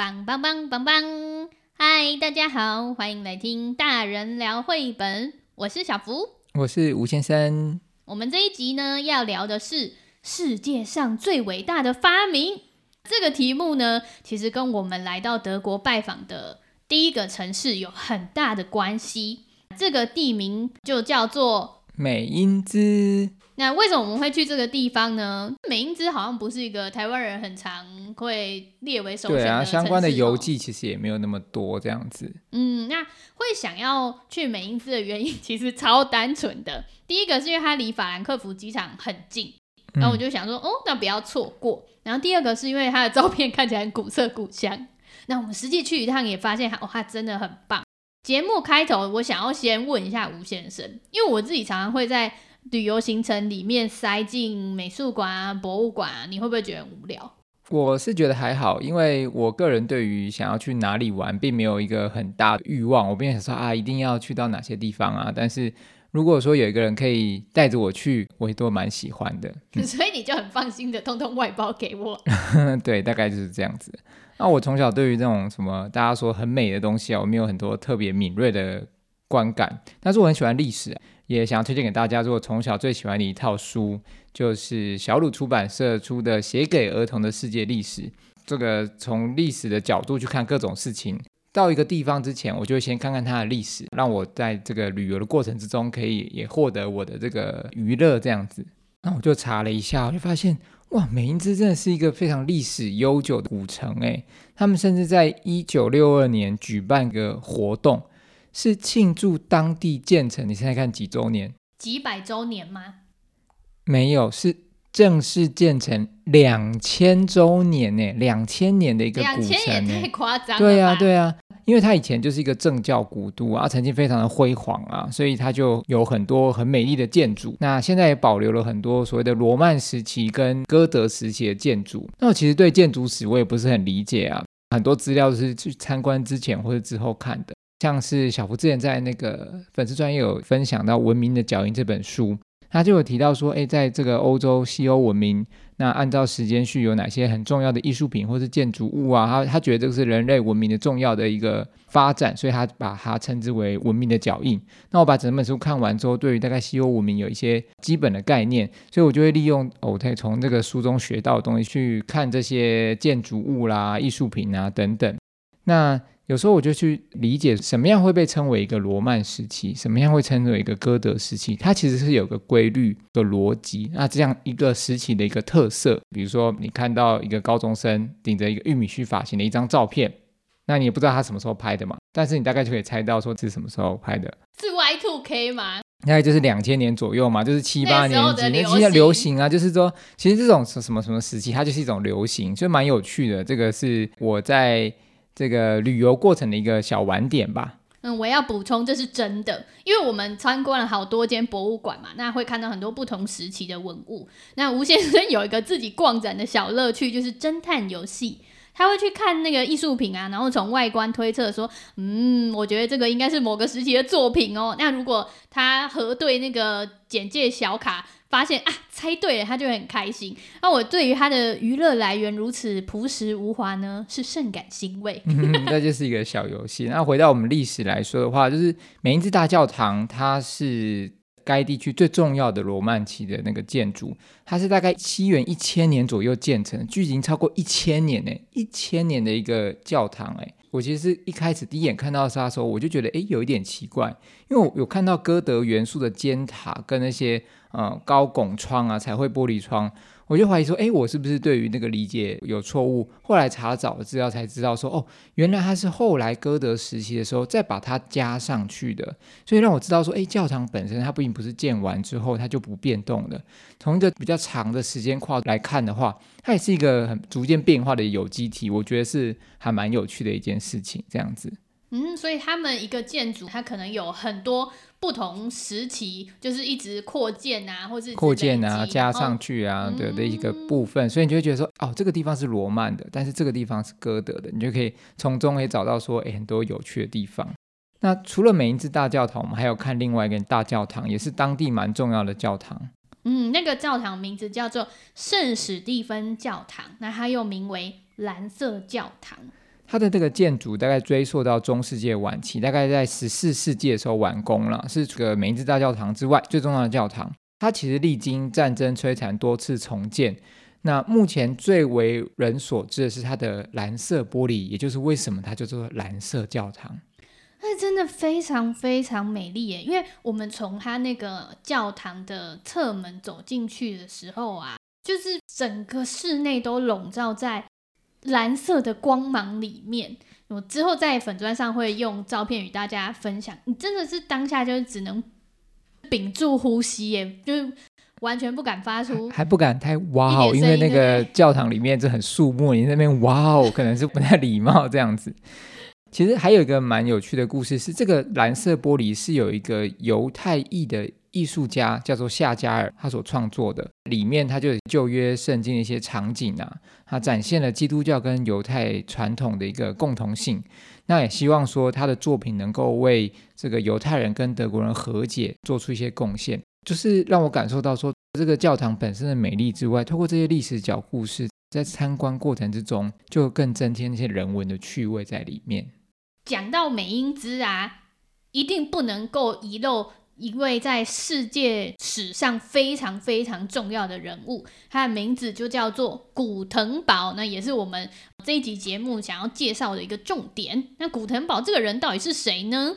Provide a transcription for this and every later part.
棒棒棒棒棒！嗨，大家好，欢迎来听大人聊绘本。我是小福，我是吴先生。我们这一集呢，要聊的是世界上最伟大的发明。这个题目呢，其实跟我们来到德国拜访的第一个城市有很大的关系。这个地名就叫做美因兹。那为什么我们会去这个地方呢？美英兹好像不是一个台湾人很常会列为首选的。对啊，相关的游记其实也没有那么多这样子。嗯，那会想要去美英兹的原因 其实超单纯的。第一个是因为它离法兰克福机场很近，然后我就想说，嗯、哦，那不要错过。然后第二个是因为它的照片看起来很古色古香。那我们实际去一趟也发现，哦，它真的很棒。节目开头，我想要先问一下吴先生，因为我自己常常会在。旅游行程里面塞进美术馆啊、博物馆啊，你会不会觉得很无聊？我是觉得还好，因为我个人对于想要去哪里玩，并没有一个很大的欲望。我并想说啊，一定要去到哪些地方啊。但是如果说有一个人可以带着我去，我也都蛮喜欢的。所以你就很放心的通通外包给我。对，大概就是这样子。那我从小对于这种什么大家说很美的东西啊，我没有很多特别敏锐的观感，但是我很喜欢历史啊。也想要推荐给大家，如果从小最喜欢的一套书，就是小鲁出版社出的《写给儿童的世界历史》。这个从历史的角度去看各种事情，到一个地方之前，我就先看看它的历史，让我在这个旅游的过程之中，可以也获得我的这个娱乐这样子。那我就查了一下，我就发现，哇，美因兹真的是一个非常历史悠久的古城诶，他们甚至在一九六二年举办个活动。是庆祝当地建成，你现在看几周年？几百周年吗？没有，是正式建成两千周年呢，两千年的一个古城。两千也太夸张了。对啊，对啊，因为它以前就是一个政教古都啊，曾经非常的辉煌啊，所以它就有很多很美丽的建筑。那现在也保留了很多所谓的罗曼时期跟哥德时期的建筑。那我其实对建筑史我也不是很理解啊，很多资料都是去参观之前或者之后看的。像是小福之前在那个粉丝专页有分享到《文明的脚印》这本书，他就有提到说，诶，在这个欧洲西欧文明，那按照时间序有哪些很重要的艺术品或是建筑物啊？他他觉得这个是人类文明的重要的一个发展，所以他把它称之为《文明的脚印》。那我把整本书看完之后，对于大概西欧文明有一些基本的概念，所以我就会利用我可以从这个书中学到的东西去看这些建筑物啦、艺术品啊等等。那有时候我就去理解什么样会被称为一个罗曼时期，什么样会称为一个歌德时期，它其实是有个规律的逻辑。那这样一个时期的一个特色，比如说你看到一个高中生顶着一个玉米须发型的一张照片，那你也不知道他什么时候拍的嘛，但是你大概就可以猜到说是什么时候拍的，是 Y2K 吗？大概就是两千年左右嘛，就是七八年级，那现在流行啊，就是说其实这种什么什么时期，它就是一种流行，就蛮有趣的。这个是我在。这个旅游过程的一个小玩点吧。嗯，我要补充，这是真的，因为我们参观了好多间博物馆嘛，那会看到很多不同时期的文物。那吴先生有一个自己逛展的小乐趣，就是侦探游戏。他会去看那个艺术品啊，然后从外观推测说，嗯，我觉得这个应该是某个时期的作品哦。那如果他核对那个简介小卡，发现啊，猜对了，他就很开心。那我对于他的娱乐来源如此朴实无华呢，是甚感欣慰。嗯，那就是一个小游戏。那回到我们历史来说的话，就是美因兹大教堂，它是该地区最重要的罗曼奇的那个建筑，它是大概西元一千年左右建成，距今超过一千年呢，一千年的一个教堂哎。我其实是一开始第一眼看到它的时候，我就觉得哎，有一点奇怪，因为我有看到歌德元素的尖塔跟那些。呃，高拱窗啊，彩绘玻璃窗，我就怀疑说，哎，我是不是对于那个理解有错误？后来查找了资料才知道说，哦，原来它是后来歌德时期的时候再把它加上去的，所以让我知道说，哎，教堂本身它并不是建完之后它就不变动的，从一个比较长的时间跨度来看的话，它也是一个很逐渐变化的有机体，我觉得是还蛮有趣的一件事情，这样子。嗯，所以他们一个建筑，它可能有很多不同时期，就是一直扩建啊，或是扩建啊，加上去啊的的一个部分，嗯，所以你就会觉得说，哦，这个地方是罗曼的，但是这个地方是歌德的，你就可以从中可以找到说，哎，很多有趣的地方。那除了美因兹大教堂，我们还有看另外一个大教堂，也是当地蛮重要的教堂。嗯，那个教堂名字叫做圣史蒂芬教堂，那它又名为蓝色教堂。它的这个建筑大概追溯到中世纪晚期，大概在十四世纪的时候完工了，是这个美因兹大教堂之外最重要的教堂。它其实历经战争摧残，多次重建。那目前最为人所知的是它的蓝色玻璃，也就是为什么它叫做蓝色教堂。那真的非常非常美丽耶！因为我们从它那个教堂的侧门走进去的时候啊，就是整个室内都笼罩在蓝色的光芒里面。我之后在粉砖上会用照片与大家分享。你真的是当下就是只能屏住呼吸耶，就是完全不敢发出，还不敢太哇哦，因为那个教堂里面就很肃穆，你那边哇哦，可能是不太礼貌这样子。其实还有一个蛮有趣的故事，是这个蓝色玻璃是有一个犹太裔的艺术家叫做夏加尔他所创作的，里面他就有旧约圣经的一些场景啊，他展现了基督教跟犹太传统的一个共同性。那也希望说他的作品能够为这个犹太人跟德国人和解做出一些贡献，就是让我感受到说这个教堂本身的美丽之外，透过这些历史小故事，在参观过程之中就更增添一些人文的趣味在里面。讲到美因兹啊，一定不能够遗漏一位在世界史上非常非常重要的人物，他的名字就叫做古腾堡，那也是我们这一集节目想要介绍的一个重点。那古腾堡这个人到底是谁呢？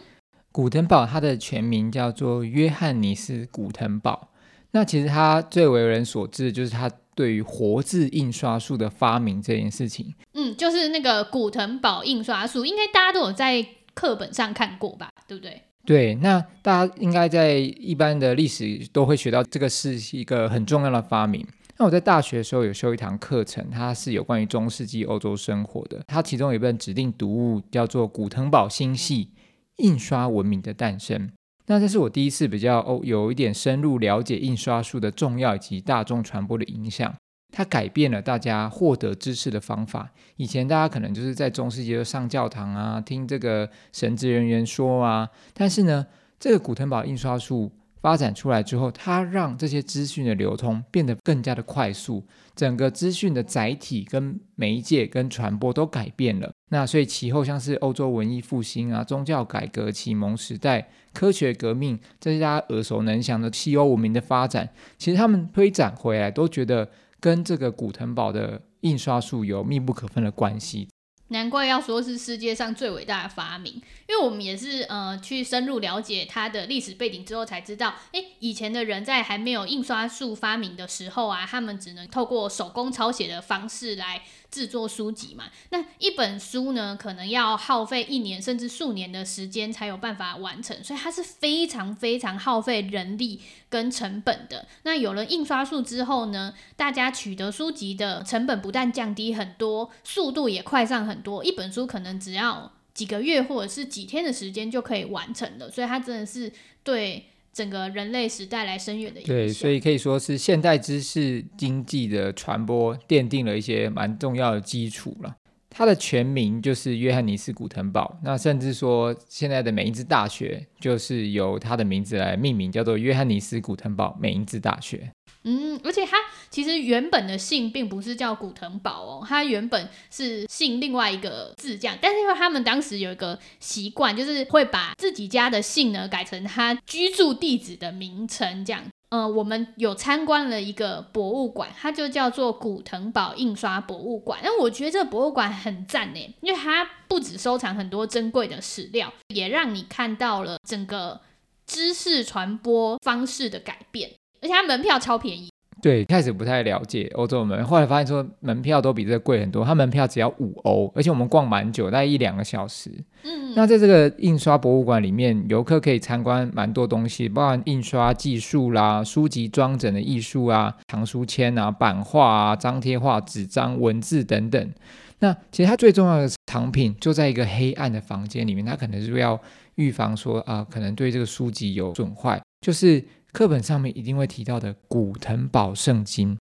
古腾堡他的全名叫做约翰尼斯·古腾堡，那其实他最为人所知的就是他。对于活字印刷术的发明这件事情，嗯，就是那个古腾堡印刷术，应该大家都有在课本上看过吧，对不对？对，那大家应该在一般的历史都会学到，这个是一个很重要的发明。那我在大学的时候有修一堂课程，它是有关于中世纪欧洲生活的，它其中有一本指定读物叫做《古腾堡星系：印刷文明的诞生》。那这是我第一次比较哦，有一点深入了解印刷术的重要以及大众传播的影响。它改变了大家获得知识的方法。以前大家可能就是在中世纪就上教堂啊，听这个神职人员说啊。但是呢，这个古腾堡印刷术发展出来之后，它让这些资讯的流通变得更加的快速，整个资讯的载体跟媒介跟传播都改变了。那所以其后像是欧洲文艺复兴啊、宗教改革、启蒙时代、科学革命这些大家耳熟能详的西欧文明的发展，其实他们推展回来都觉得跟这个古腾堡的印刷术有密不可分的关系。难怪要说是世界上最伟大的发明，因为我们也是呃去深入了解它的历史背景之后才知道，诶，以前的人在还没有印刷术发明的时候啊，他们只能透过手工抄写的方式来制作书籍嘛。那一本书呢，可能要耗费一年甚至数年的时间才有办法完成，所以它是非常非常耗费人力跟成本的。那有了印刷术之后呢，大家取得书籍的成本不但降低很多，速度也快上很多。一本书可能只要几个月或者是几天的时间就可以完成了，所以它真的是对整个人类时代来深远的影响。对，所以可以说是现代知识经济的传播奠定了一些蛮重要的基础了。他的全名就是约翰尼斯·古腾堡，那甚至说现在的美因兹大学就是由他的名字来命名，叫做约翰尼斯·古腾堡美因兹大学。嗯，而且他其实原本的姓并不是叫古腾堡哦，他原本是姓另外一个字这样，但是因为他们当时有一个习惯，就是会把自己家的姓呢改成他居住地址的名称这样。呃，我们有参观了一个博物馆，它就叫做古腾堡印刷博物馆。那我觉得这个博物馆很赞呢，因为它不止收藏很多珍贵的史料，也让你看到了整个知识传播方式的改变，而且它门票超便宜。对，开始不太了解欧洲门，后来发现说门票都比这个贵很多。它门票只要五欧，而且我们逛蛮久，大概一两个小时。嗯，那在这个印刷博物馆里面，游客可以参观蛮多东西，包含印刷技术啦、书籍装帧的艺术啊、藏书签啊、版画啊、张贴画、纸张、文字等等。那其实它最重要的藏品就在一个黑暗的房间里面，它可能是要预防说啊、呃，可能对这个书籍有损坏，就是。课本上面一定会提到的古腾堡圣经，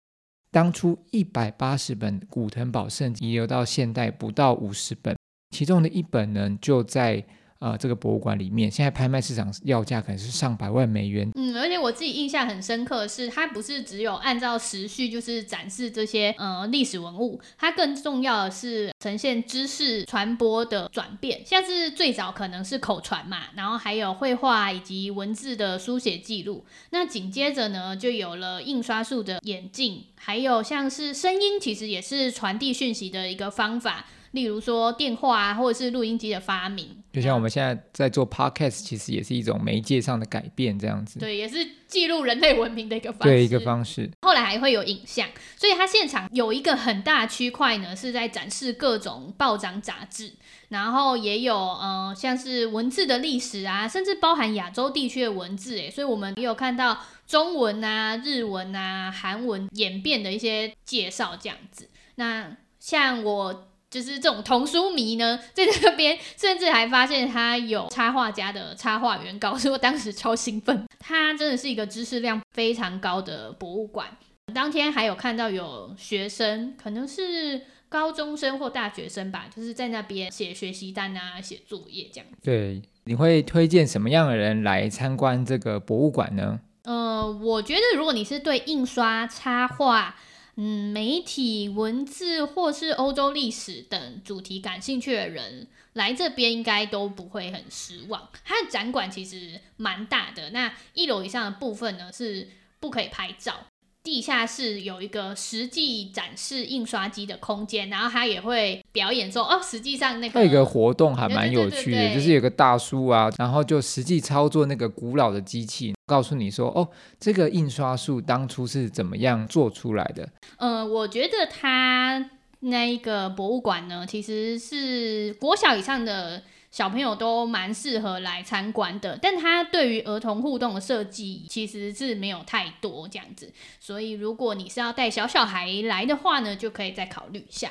当初一百八十本古腾堡圣经遗留到现代不到五十本，其中的一本呢就在呃这个博物馆里面。现在拍卖市场要价可能是上百万美元。嗯，而且我自己印象很深刻的是，它不是只有按照时序就是展示这些呃历史文物，它更重要的是呈现知识传播的转变，像是最早可能是口传嘛，然后还有绘画以及文字的书写记录。那紧接着呢，就有了印刷术的演进，还有像是声音，其实也是传递讯息的一个方法。例如说电话啊，或者是录音机的发明，就像我们现在在做 podcast，其实也是一种媒介上的改变，这样子。对，也是记录人类文明的一个方式。对，一个方式。后来还会有影像，所以它现场有一个很大区块呢，是在展示各种报章杂志，然后也有呃像是文字的历史啊，甚至包含亚洲地区的文字，诶，所以我们也有看到中文啊、日文啊、韩文演变的一些介绍，这样子。那像我。就是这种童书迷呢，在这边甚至还发现他有插画家的插画原稿，所以我当时超兴奋。它真的是一个知识量非常高的博物馆。当天还有看到有学生，可能是高中生或大学生吧，就是在那边写学习单啊、写作业这样。对，你会推荐什么样的人来参观这个博物馆呢？呃，我觉得如果你是对印刷插画。嗯，媒体、文字或是欧洲历史等主题感兴趣的人来这边应该都不会很失望。它的展馆其实蛮大的，那一楼以上的部分呢是不可以拍照。地下室有一个实际展示印刷机的空间，然后他也会表演说哦，实际上那个。那个活动还蛮有趣的，对对对对，就是有个大叔啊，然后就实际操作那个古老的机器，告诉你说哦，这个印刷术当初是怎么样做出来的。呃，我觉得他那一个博物馆呢，其实是国小以上的。小朋友都蛮适合来参观的，但它对于儿童互动的设计其实是没有太多这样子，所以如果你是要带小小孩来的话呢，就可以再考虑一下。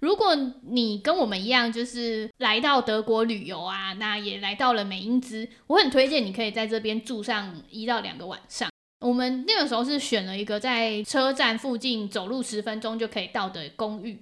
如果你跟我们一样，就是来到德国旅游啊，那也来到了美因兹，我很推荐你可以在这边住上一到两个晚上。我们那个时候是选了一个在车站附近走路十分钟就可以到的公寓。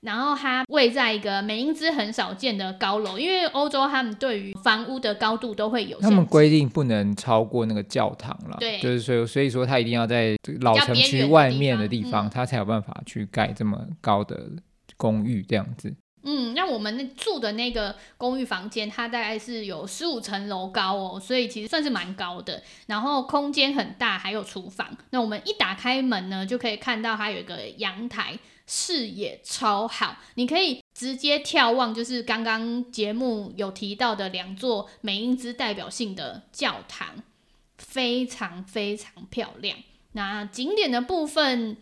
然后它位在一个美因兹很少见的高楼，因为欧洲他们对于房屋的高度都会有，他们规定不能超过那个教堂了，对，就是所以所以说它一定要在这个老城区外面的地方，他才有办法去盖这么高的公寓这样子。嗯，那我们那住的那个公寓房间，它大概是有十五层楼高哦，所以其实算是蛮高的。然后空间很大，还有厨房。那我们一打开门呢，就可以看到它有一个阳台。视野超好，你可以直接眺望，就是刚刚节目有提到的两座美因兹代表性的教堂，非常非常漂亮。那景点的部分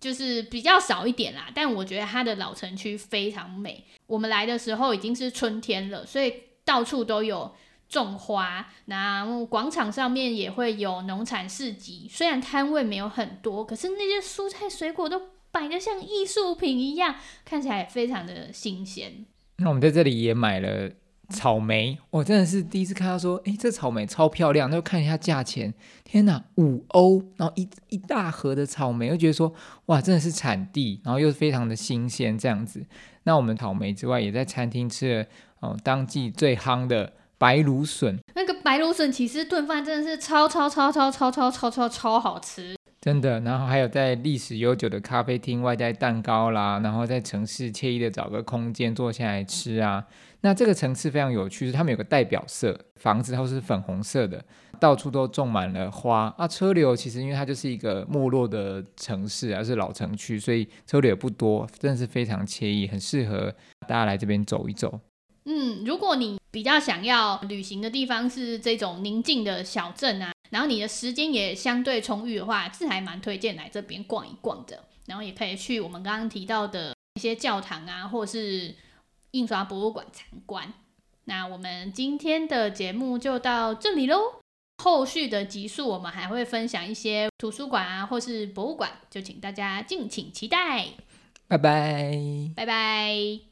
就是比较少一点啦，但我觉得它的老城区非常美。我们来的时候已经是春天了，所以到处都有种花，那广场上面也会有农产市集，虽然摊位没有很多，可是那些蔬菜水果都。摆的像艺术品一样，看起来非常的新鲜。那我们在这里也买了草莓，我真的是第一次看到说，诶，这草莓超漂亮。那就看一下价钱，天哪，五欧，然后一一大盒的草莓，又觉得说，哇，真的是产地，然后又非常的新鲜这样子。那我们草莓之外，也在餐厅吃了哦，当季最夯的白芦笋。那个白芦笋其实炖饭真的是超超超超超超超超超好吃。真的，然后还有在历史悠久的咖啡厅外带蛋糕啦，然后在城市惬意的找个空间坐下来吃啊。那这个城市非常有趣，是他们有个代表色，房子都是粉红色的，到处都种满了花啊。车流其实因为它就是一个没落的城市，而是老城区，所以车流也不多，真的是非常惬意，很适合大家来这边走一走。嗯，如果你比较想要旅行的地方是这种宁静的小镇啊。然后你的时间也相对充裕的话，是还蛮推荐来这边逛一逛的。然后也可以去我们刚刚提到的一些教堂啊，或是印刷博物馆参观。那我们今天的节目就到这里喽。后续的集数我们还会分享一些图书馆啊，或是博物馆，就请大家敬请期待。拜拜，拜拜。